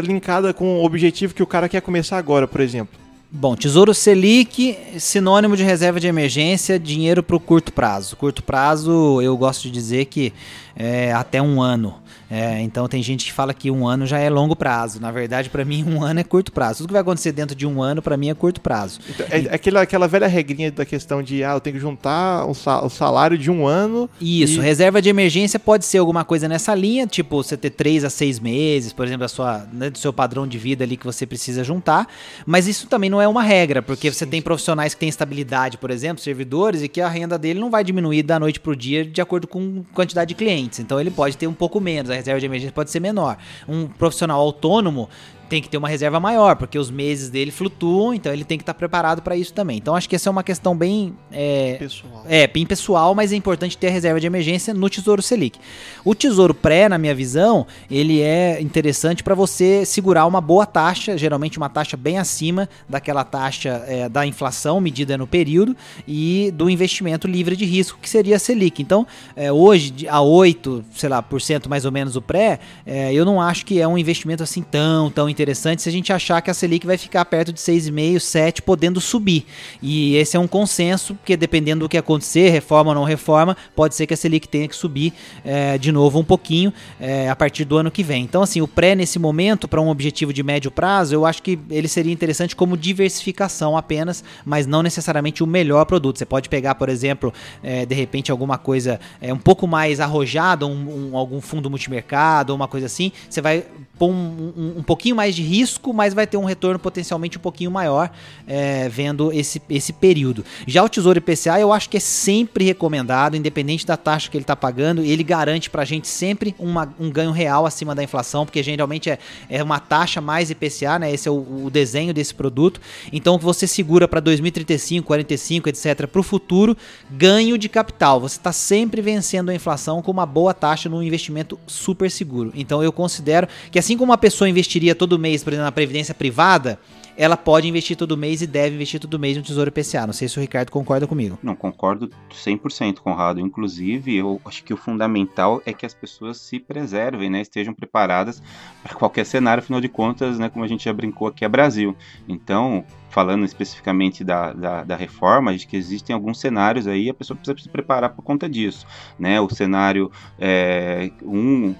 linkada com o objetivo que o cara quer começar agora, por exemplo? Bom, Tesouro Selic, sinônimo de reserva de emergência, dinheiro para o curto prazo. Curto prazo, eu gosto de dizer que é até um ano. É, então tem gente que fala que um ano já é longo prazo. Na verdade, para mim, um ano é curto prazo. Tudo que vai acontecer dentro de um ano, para mim, é curto prazo. Então, é, é, aquela, aquela velha regrinha da questão de, ah, eu tenho que juntar o salário de um ano. Isso, e... reserva de emergência pode ser alguma coisa nessa linha, tipo você ter três a seis meses, por exemplo, da sua, né, do seu padrão de vida ali que você precisa juntar. Mas isso também não é uma regra, porque Sim. você tem profissionais que têm estabilidade, por exemplo, servidores, e que a renda dele não vai diminuir da noite pro dia de acordo com quantidade de clientes. Então ele pode ter um pouco menos. Reserva de emergência pode ser menor. Um profissional autônomo tem que ter uma reserva maior, porque os meses dele flutuam, então ele tem que estar tá preparado para isso também. Então acho que essa é uma questão bem é, pessoal. É, bem pessoal, mas é importante ter a reserva de emergência no Tesouro Selic. O Tesouro Pré, na minha visão, ele é interessante para você segurar uma boa taxa, geralmente uma taxa bem acima daquela taxa é, da inflação medida no período e do investimento livre de risco, que seria a Selic. Então, é, hoje, a 8, sei lá, por cento mais ou menos o pré, é, eu não acho que é um investimento assim tão, tão interessante se a gente achar que a Selic vai ficar perto de 6,5, 7, podendo subir. E esse é um consenso, porque dependendo do que acontecer, reforma ou não reforma, pode ser que a Selic tenha que subir é, de novo um pouquinho é, a partir do ano que vem. Então, assim, o pré nesse momento, para um objetivo de médio prazo, eu acho que ele seria interessante como diversificação apenas, mas não necessariamente o melhor produto. Você pode pegar, por exemplo, é, de repente alguma coisa é, um pouco mais arrojada, um, um, algum fundo multimercado, uma coisa assim, você vai pôr um, um, um pouquinho mais mais de risco, mas vai ter um retorno potencialmente um pouquinho maior é, vendo esse, esse período. Já o Tesouro IPCA eu acho que é sempre recomendado, independente da taxa que ele está pagando, ele garante para a gente sempre uma, um ganho real acima da inflação, porque geralmente é, é uma taxa mais IPCA, né? Esse é o, o desenho desse produto. Então você segura para 2035, 45, etc. para o futuro, ganho de capital. Você está sempre vencendo a inflação com uma boa taxa num investimento super seguro. Então eu considero que assim como uma pessoa investiria todo todo mês, por exemplo, na previdência privada, ela pode investir todo mês e deve investir todo mês no Tesouro IPCA. Não sei se o Ricardo concorda comigo. Não, concordo 100%, Conrado. Inclusive, eu acho que o fundamental é que as pessoas se preservem, né? Estejam preparadas para qualquer cenário, afinal de contas, né? Como a gente já brincou aqui, é Brasil. Então, falando especificamente da, da, da, reforma, de que existem alguns cenários aí, a pessoa precisa se preparar por conta disso, né? O cenário é, um,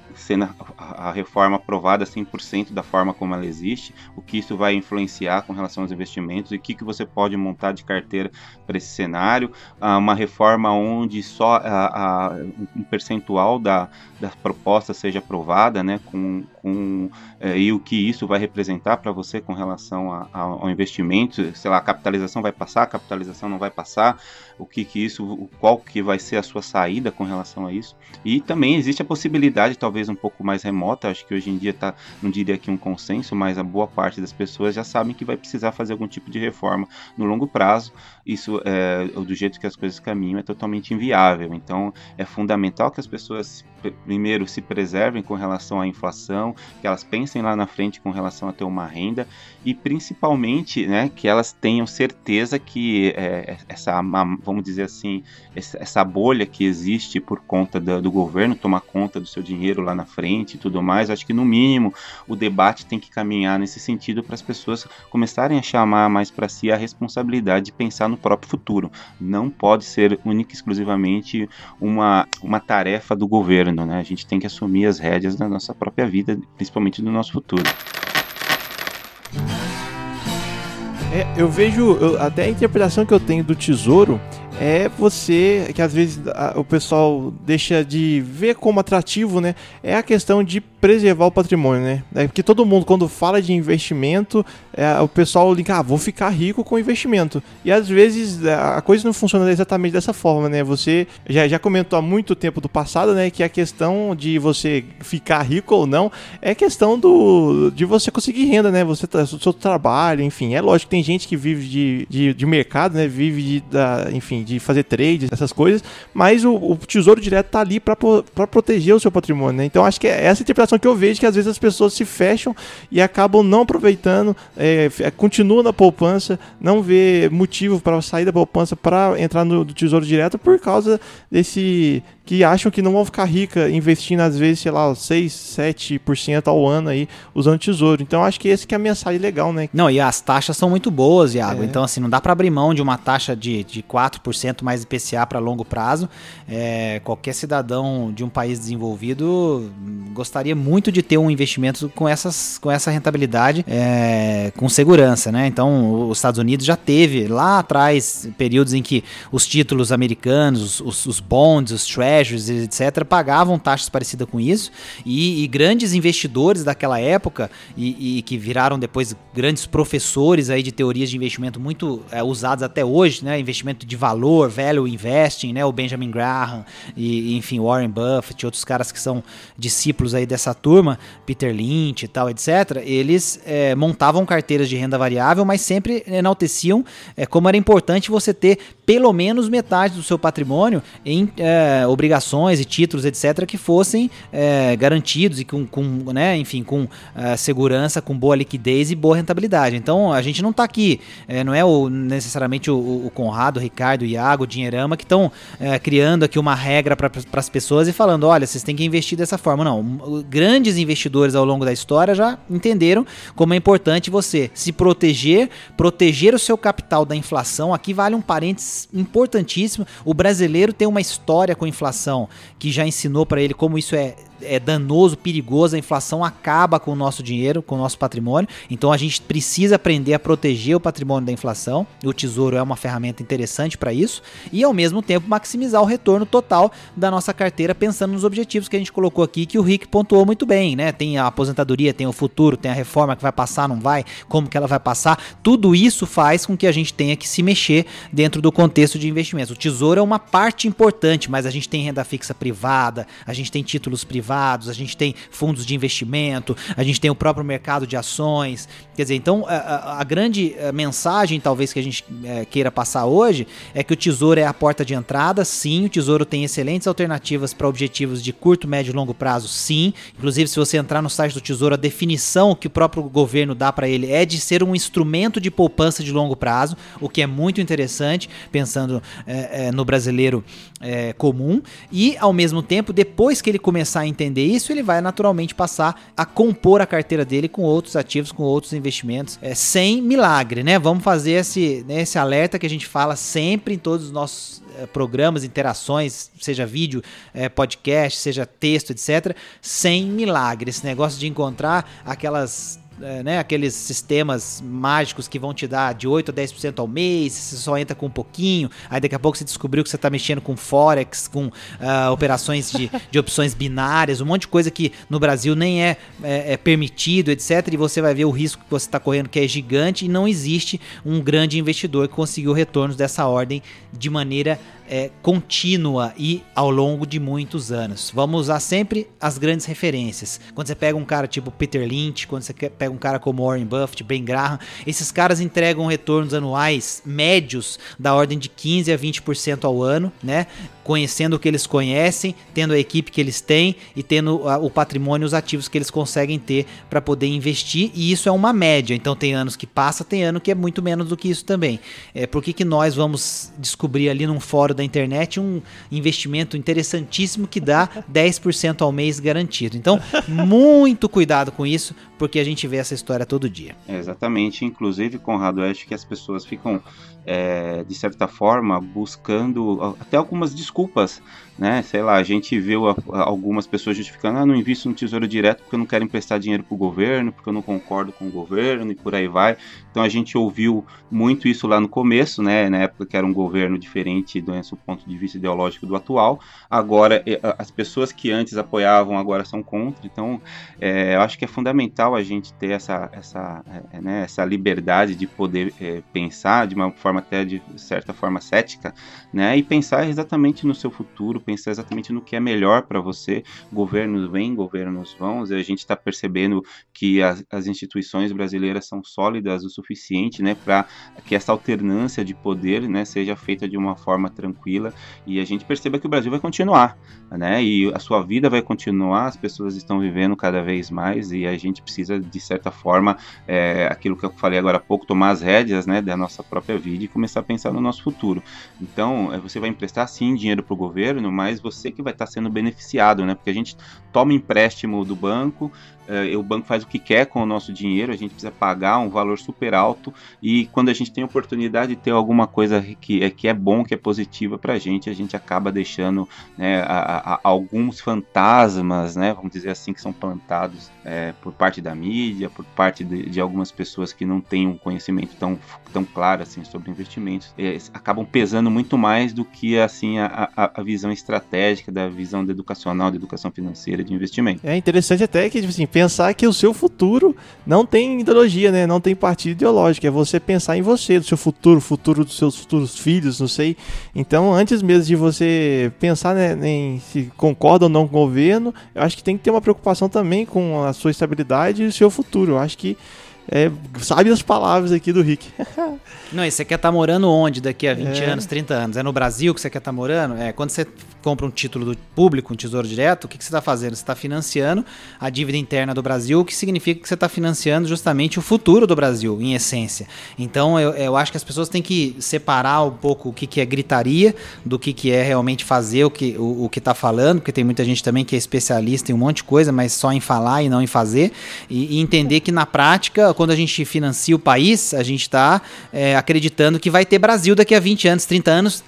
a reforma aprovada 100% da forma como ela existe, o que isso vai influenciar com relação aos investimentos e o que, que você pode montar de carteira para esse cenário, ah, uma reforma onde só a, a, um percentual da, da proposta seja aprovada, né? Com, com é, e o que isso vai representar para você com relação a, ao investimento sei lá, a capitalização vai passar, a capitalização não vai passar, o que que isso, qual que vai ser a sua saída com relação a isso. E também existe a possibilidade, talvez um pouco mais remota, acho que hoje em dia está, não diria aqui um consenso, mas a boa parte das pessoas já sabem que vai precisar fazer algum tipo de reforma no longo prazo. Isso, é, do jeito que as coisas caminham, é totalmente inviável. Então, é fundamental que as pessoas primeiro se preservem com relação à inflação, que elas pensem lá na frente com relação a ter uma renda e principalmente né, que elas tenham certeza que é, essa, vamos dizer assim, essa bolha que existe por conta do, do, governo tomar conta do seu dinheiro lá na frente e tudo mais, acho que no mínimo o debate tem que caminhar nesse sentido para as pessoas começarem a chamar mais para si a responsabilidade de pensar no próprio futuro. Não pode ser única e exclusivamente uma, uma tarefa do governo, né? A gente tem que assumir as rédeas da nossa própria vida, principalmente do nosso futuro. É, eu vejo eu, até a interpretação que eu tenho do tesouro é você, que às vezes a, o pessoal deixa de ver como atrativo, né? É a questão de preservar o patrimônio, né? É porque todo mundo, quando fala de investimento, é, o pessoal liga, ah, vou ficar rico com investimento. E às vezes é, a coisa não funciona exatamente dessa forma, né? Você já, já comentou há muito tempo do passado, né? Que a questão de você ficar rico ou não é questão do, de você conseguir renda, né? Você, o seu trabalho, enfim. É lógico tem gente que vive de, de, de mercado, né? Vive de, da, enfim, de fazer trades, essas coisas, mas o, o Tesouro Direto tá ali para proteger o seu patrimônio, né? Então acho que é essa interpretação que eu vejo que às vezes as pessoas se fecham e acabam não aproveitando, é, é continuam na poupança, não vê motivo para sair da poupança para entrar no Tesouro Direto por causa desse que acham que não vão ficar rica investindo às vezes, sei lá, 6, 7% ao ano aí usando tesouro. Então acho que esse que é a mensagem legal, né? Não, e as taxas são muito boas, Iago. É. Então assim, não dá para abrir mão de uma taxa de, de 4% mais IPCA para longo prazo. É, qualquer cidadão de um país desenvolvido gostaria muito de ter um investimento com, essas, com essa rentabilidade é, com segurança, né? Então os Estados Unidos já teve lá atrás períodos em que os títulos americanos, os, os bonds, os treasuries, etc., pagavam taxas parecidas com isso, e, e grandes investidores daquela época, e, e, que viraram depois grandes professores aí de teorias de investimento muito é, usados até hoje, né? Investimento de valor, value investing, né? O Benjamin Graham, e, enfim, Warren Buffett, outros caras que são discípulos aí dessa turma, Peter Lynch e tal, etc., eles é, montavam carteiras de renda variável, mas sempre enalteciam é, como era importante você ter pelo menos metade do seu patrimônio em é, obrigações e títulos, etc., que fossem é, garantidos e com, com né, enfim, com é, segurança, com boa liquidez e boa rentabilidade. Então a gente não está aqui, é, não é o, necessariamente o, o, Conrado, o Ricardo, o Iago, Dinheirama que estão é, criando aqui uma regra para as pessoas e falando: olha, vocês têm que investir dessa forma. Não, grandes investidores ao longo da história já entenderam como é importante você se proteger, proteger o seu capital da inflação. Aqui vale um parênteses importantíssimo: o brasileiro tem uma história com inflação, que já ensinou para ele como isso é é danoso, perigoso, a inflação acaba com o nosso dinheiro, com o nosso patrimônio. Então a gente precisa aprender a proteger o patrimônio da inflação. O tesouro é uma ferramenta interessante para isso e ao mesmo tempo maximizar o retorno total da nossa carteira pensando nos objetivos que a gente colocou aqui que o Rick pontuou muito bem, né? Tem a aposentadoria, tem o futuro, tem a reforma que vai passar, não vai, como que ela vai passar. Tudo isso faz com que a gente tenha que se mexer dentro do contexto de investimentos. O tesouro é uma parte importante, mas a gente tem renda fixa privada, a gente tem títulos privados privados, a gente tem fundos de investimento, a gente tem o próprio mercado de ações. Quer dizer, então a, a grande eh, mensagem, talvez, que a gente é, queira passar hoje é que o tesouro é a porta de entrada, sim. O tesouro tem excelentes alternativas para objetivos de curto, médio e longo prazo, sim. Inclusive, se você entrar no site do tesouro, a definição que o próprio governo dá para ele é de ser um instrumento de poupança de longo prazo, o que é muito interessante, pensando é, é, no brasileiro comum. E, ao mesmo tempo, depois que ele começar a entender isso, ele vai naturalmente passar a compor a carteira dele com outros ativos, com outros investimentos, é, sem milagre, né? Vamos fazer esse, né, esse alerta que a gente fala sempre em todos os nossos é, programas, interações, seja vídeo, é, podcast, seja texto, etc., sem milagre. Esse negócio de encontrar aquelas né, aqueles sistemas mágicos que vão te dar de 8 a 10% ao mês, você só entra com um pouquinho, aí daqui a pouco você descobriu que você está mexendo com Forex, com uh, operações de, de opções binárias, um monte de coisa que no Brasil nem é, é, é permitido, etc. E você vai ver o risco que você está correndo, que é gigante, e não existe um grande investidor que conseguiu retornos dessa ordem de maneira é, contínua e ao longo de muitos anos. Vamos usar sempre as grandes referências. Quando você pega um cara tipo Peter Lynch, quando você pega um cara como Warren Buffett, Ben Graham, esses caras entregam retornos anuais médios da ordem de 15 a 20% ao ano, né? Conhecendo o que eles conhecem, tendo a equipe que eles têm e tendo o patrimônio, os ativos que eles conseguem ter para poder investir. E isso é uma média. Então tem anos que passa, tem ano que é muito menos do que isso também. É, por que, que nós vamos descobrir ali num fórum da internet um investimento interessantíssimo que dá 10% ao mês garantido? Então, muito cuidado com isso, porque a gente vê essa história todo dia. É, exatamente. Inclusive, Conrado, eu acho que as pessoas ficam é, de certa forma, buscando até algumas desculpas, né? Sei lá, a gente viu algumas pessoas justificando, ah, não invisto no Tesouro Direto porque eu não quero emprestar dinheiro para o governo, porque eu não concordo com o governo e por aí vai. Então a gente ouviu muito isso lá no começo, né? Na época que era um governo diferente do seu ponto de vista ideológico do atual. Agora, as pessoas que antes apoiavam agora são contra. Então, é, eu acho que é fundamental a gente ter essa, essa, é, né, essa liberdade de poder é, pensar de uma forma até de certa forma cética, né? E pensar exatamente no seu futuro, pensar exatamente no que é melhor para você. Governos vêm, governos vão. E a gente está percebendo que as, as, instituições brasileiras são sólidas o suficiente, né, para que essa alternância de poder, né, seja feita de uma forma tranquila e a gente perceba que o Brasil vai continuar, né? E a sua vida vai continuar. As pessoas estão vivendo cada vez mais e a gente precisa de certa forma, é, aquilo que eu falei agora há pouco, tomar as rédeas, né, da nossa própria vida e começar a pensar no nosso futuro. Então, é, você vai emprestar sim dinheiro para o governo, mas você que vai estar tá sendo beneficiado, né? Porque a gente toma empréstimo do banco, o banco faz o que quer com o nosso dinheiro, a gente precisa pagar um valor super alto e quando a gente tem oportunidade de ter alguma coisa que é, que é bom, que é positiva para a gente, a gente acaba deixando né, a, a, alguns fantasmas, né, vamos dizer assim, que são plantados é, por parte da mídia, por parte de, de, algumas pessoas que não têm um conhecimento tão, tão claro assim sobre investimentos, acabam pesando muito mais do que assim a, a, visão estratégica da visão educacional, da educação financeira de investimento. É interessante até que tipo assim, pensar que o seu futuro não tem ideologia, né? Não tem partido ideológico. É você pensar em você, do seu futuro, futuro dos seus futuros filhos, não sei. Então, antes mesmo de você pensar né, em se concorda ou não com o governo, eu acho que tem que ter uma preocupação também com a sua estabilidade e o seu futuro. Eu acho que é, sabe as palavras aqui do Rick. Não, e você quer estar tá morando onde daqui a 20 é. anos, 30 anos? É no Brasil que você quer estar tá morando? É, quando você compra um título do público, um tesouro direto, o que, que você está fazendo? Você está financiando a dívida interna do Brasil, o que significa que você está financiando justamente o futuro do Brasil, em essência. Então, eu, eu acho que as pessoas têm que separar um pouco o que, que é gritaria do que, que é realmente fazer o que o, o que está falando, porque tem muita gente também que é especialista em um monte de coisa, mas só em falar e não em fazer, e, e entender que na prática quando a gente financia o país, a gente está é, acreditando que vai ter Brasil daqui a 20 anos, 30 anos,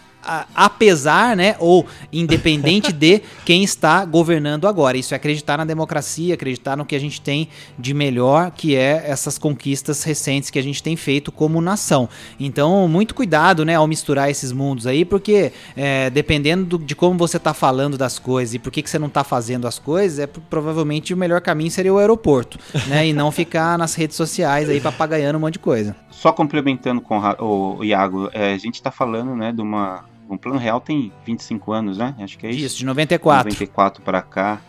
apesar, né, ou independente de quem está governando agora. Isso é acreditar na democracia, acreditar no que a gente tem de melhor, que é essas conquistas recentes que a gente tem feito como nação. Então, muito cuidado, né, ao misturar esses mundos aí, porque é, dependendo do, de como você está falando das coisas e por que, que você não está fazendo as coisas, é provavelmente o melhor caminho seria o aeroporto, né, e não ficar nas redes sociais aí papagaiando um monte de coisa. Só complementando com o, Iago, é, a gente está falando, né, de uma o Plano Real tem 25 anos, né? Acho que é isso. Isso, de 94. 94 para cá.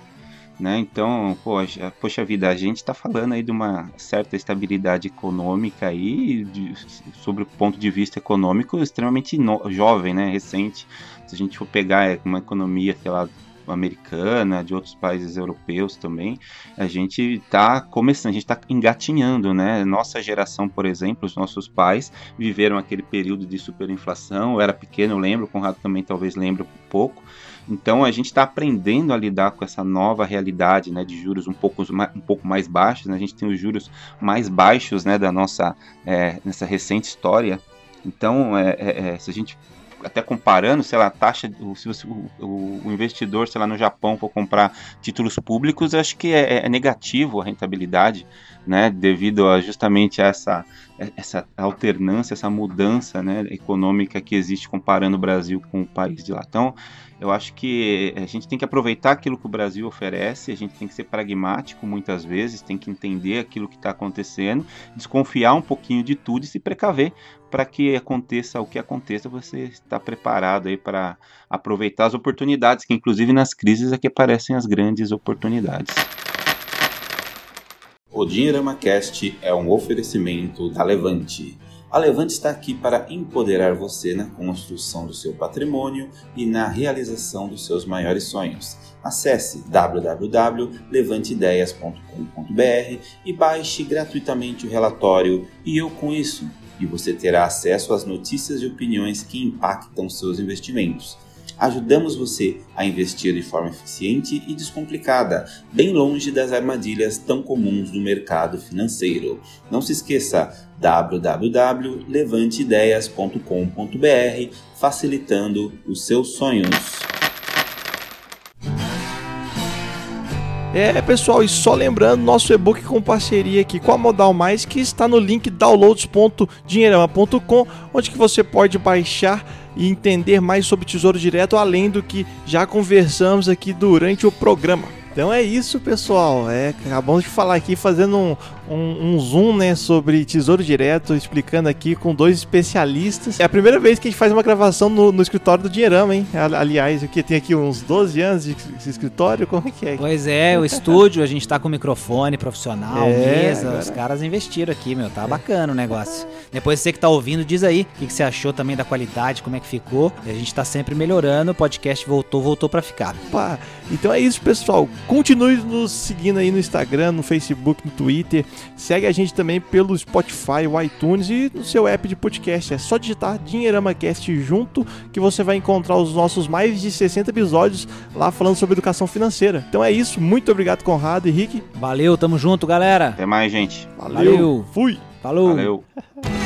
Né? Então, poxa, poxa vida, a gente está falando aí de uma certa estabilidade econômica aí, de, sobre o ponto de vista econômico, extremamente no, jovem, né? Recente. Se a gente for pegar uma economia, sei lá, americana, de outros países europeus também, a gente está começando, a gente está engatinhando, né? Nossa geração, por exemplo, os nossos pais viveram aquele período de superinflação, eu era pequeno, eu lembro, o Conrado também talvez lembre um pouco, então a gente está aprendendo a lidar com essa nova realidade né, de juros um pouco, um pouco mais baixos. Né? A gente tem os juros mais baixos né, da nossa é, nessa recente história. Então, é, é, se a gente até comparando, sei lá, a taxa, se você, o, o, investidor, sei lá, no Japão for comprar títulos públicos, acho que é, é negativo a rentabilidade, né, devido a justamente essa, essa alternância, essa mudança, né, econômica que existe comparando o Brasil com o país de lá. Então, eu acho que a gente tem que aproveitar aquilo que o Brasil oferece, a gente tem que ser pragmático muitas vezes, tem que entender aquilo que está acontecendo, desconfiar um pouquinho de tudo e se precaver para que aconteça o que aconteça, você está preparado aí para aproveitar as oportunidades, que inclusive nas crises é que aparecem as grandes oportunidades. O Dinheirama Cast é um oferecimento da Levante A Levante está aqui para empoderar você na construção do seu patrimônio e na realização dos seus maiores sonhos. Acesse www.levanteideias.com.br e baixe gratuitamente o relatório E Eu Com Isso, e você terá acesso às notícias e opiniões que impactam seus investimentos ajudamos você a investir de forma eficiente e descomplicada, bem longe das armadilhas tão comuns do mercado financeiro. Não se esqueça www.levanteideias.com.br, facilitando os seus sonhos. É, pessoal, e só lembrando, nosso e-book com parceria aqui com a Modal Mais, que está no link downloads.dinheirama.com, onde que você pode baixar e entender mais sobre Tesouro Direto, além do que já conversamos aqui durante o programa. Então é isso, pessoal. É, acabamos de falar aqui, fazendo um, um, um, zoom né, sobre Tesouro Direto, explicando aqui com dois especialistas. É a primeira vez que a gente faz uma gravação no, no escritório do Dinheirama, hein? Aliás, aqui tem aqui uns 12 anos de, escritório, como é que é? Pois é, o estúdio, a gente tá com microfone profissional, é, mesa, agora... os caras investiram aqui, meu, tá é. bacana o negócio. Depois você que tá ouvindo, diz aí o que, que, você achou também da qualidade, como é que ficou. A gente tá sempre melhorando, o podcast voltou, voltou para ficar. Pá, então é isso, pessoal. Continue nos seguindo aí no Instagram, no Facebook, no Twitter. Segue a gente também pelo Spotify, o iTunes e no seu app de podcast. É só digitar Dinheirama Cast junto que você vai encontrar os nossos mais de 60 episódios lá falando sobre educação financeira. Então é isso. Muito obrigado, Conrado e Rick. Valeu, tamo junto, galera. Até mais, gente. Valeu. Valeu. Fui. Falou. Valeu.